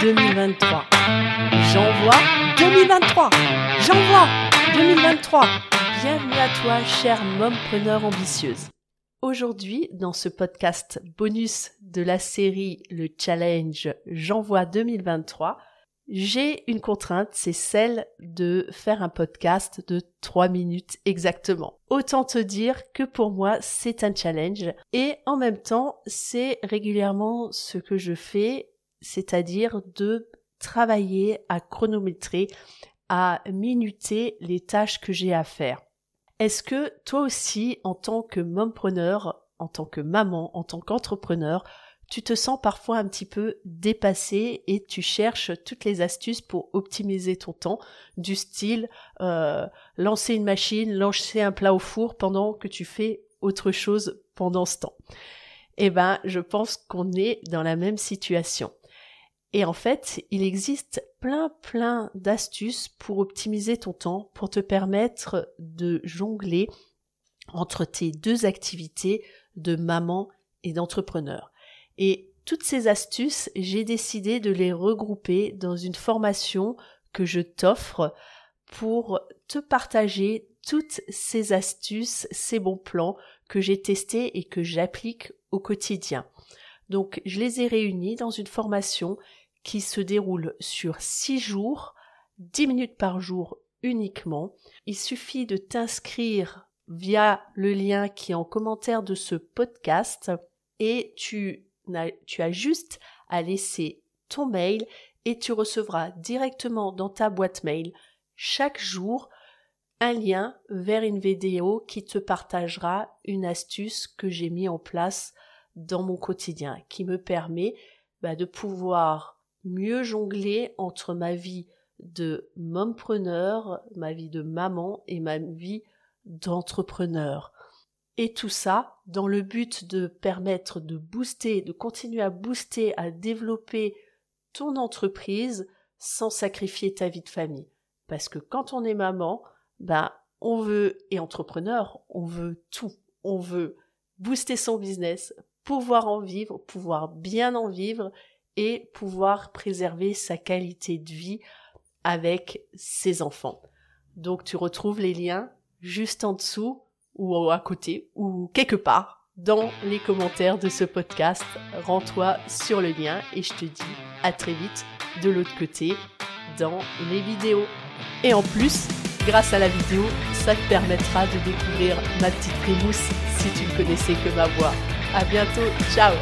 2023. J'envoie 2023. J'envoie 2023. Bienvenue à toi, chère mompreneur ambitieuse. Aujourd'hui, dans ce podcast bonus de la série Le Challenge J'envoie 2023, j'ai une contrainte, c'est celle de faire un podcast de 3 minutes exactement. Autant te dire que pour moi, c'est un challenge et en même temps, c'est régulièrement ce que je fais, c'est-à-dire de travailler à chronométrer, à minuter les tâches que j'ai à faire. Est-ce que toi aussi, en tant que mompreneur, en tant que maman, en tant qu'entrepreneur, tu te sens parfois un petit peu dépassé et tu cherches toutes les astuces pour optimiser ton temps, du style euh, lancer une machine, lancer un plat au four pendant que tu fais autre chose pendant ce temps? Eh ben, je pense qu'on est dans la même situation. Et en fait, il existe plein plein d'astuces pour optimiser ton temps, pour te permettre de jongler entre tes deux activités de maman et d'entrepreneur. Et toutes ces astuces, j'ai décidé de les regrouper dans une formation que je t'offre pour te partager toutes ces astuces, ces bons plans que j'ai testés et que j'applique au quotidien. Donc, je les ai réunis dans une formation qui se déroule sur six jours, dix minutes par jour uniquement. Il suffit de t'inscrire via le lien qui est en commentaire de ce podcast et tu tu as juste à laisser ton mail et tu recevras directement dans ta boîte mail chaque jour un lien vers une vidéo qui te partagera une astuce que j'ai mis en place dans mon quotidien, qui me permet bah, de pouvoir mieux jongler entre ma vie de mompreneur, ma vie de maman et ma vie d'entrepreneur. Et tout ça dans le but de permettre de booster, de continuer à booster, à développer ton entreprise sans sacrifier ta vie de famille. Parce que quand on est maman, ben, on veut, et entrepreneur, on veut tout. On veut booster son business, pouvoir en vivre, pouvoir bien en vivre et pouvoir préserver sa qualité de vie avec ses enfants. Donc tu retrouves les liens juste en dessous ou à côté ou quelque part dans les commentaires de ce podcast. Rends-toi sur le lien et je te dis à très vite de l'autre côté dans les vidéos. Et en plus, grâce à la vidéo, ça te permettra de découvrir ma petite frimousse si tu ne connaissais que ma voix. À bientôt, ciao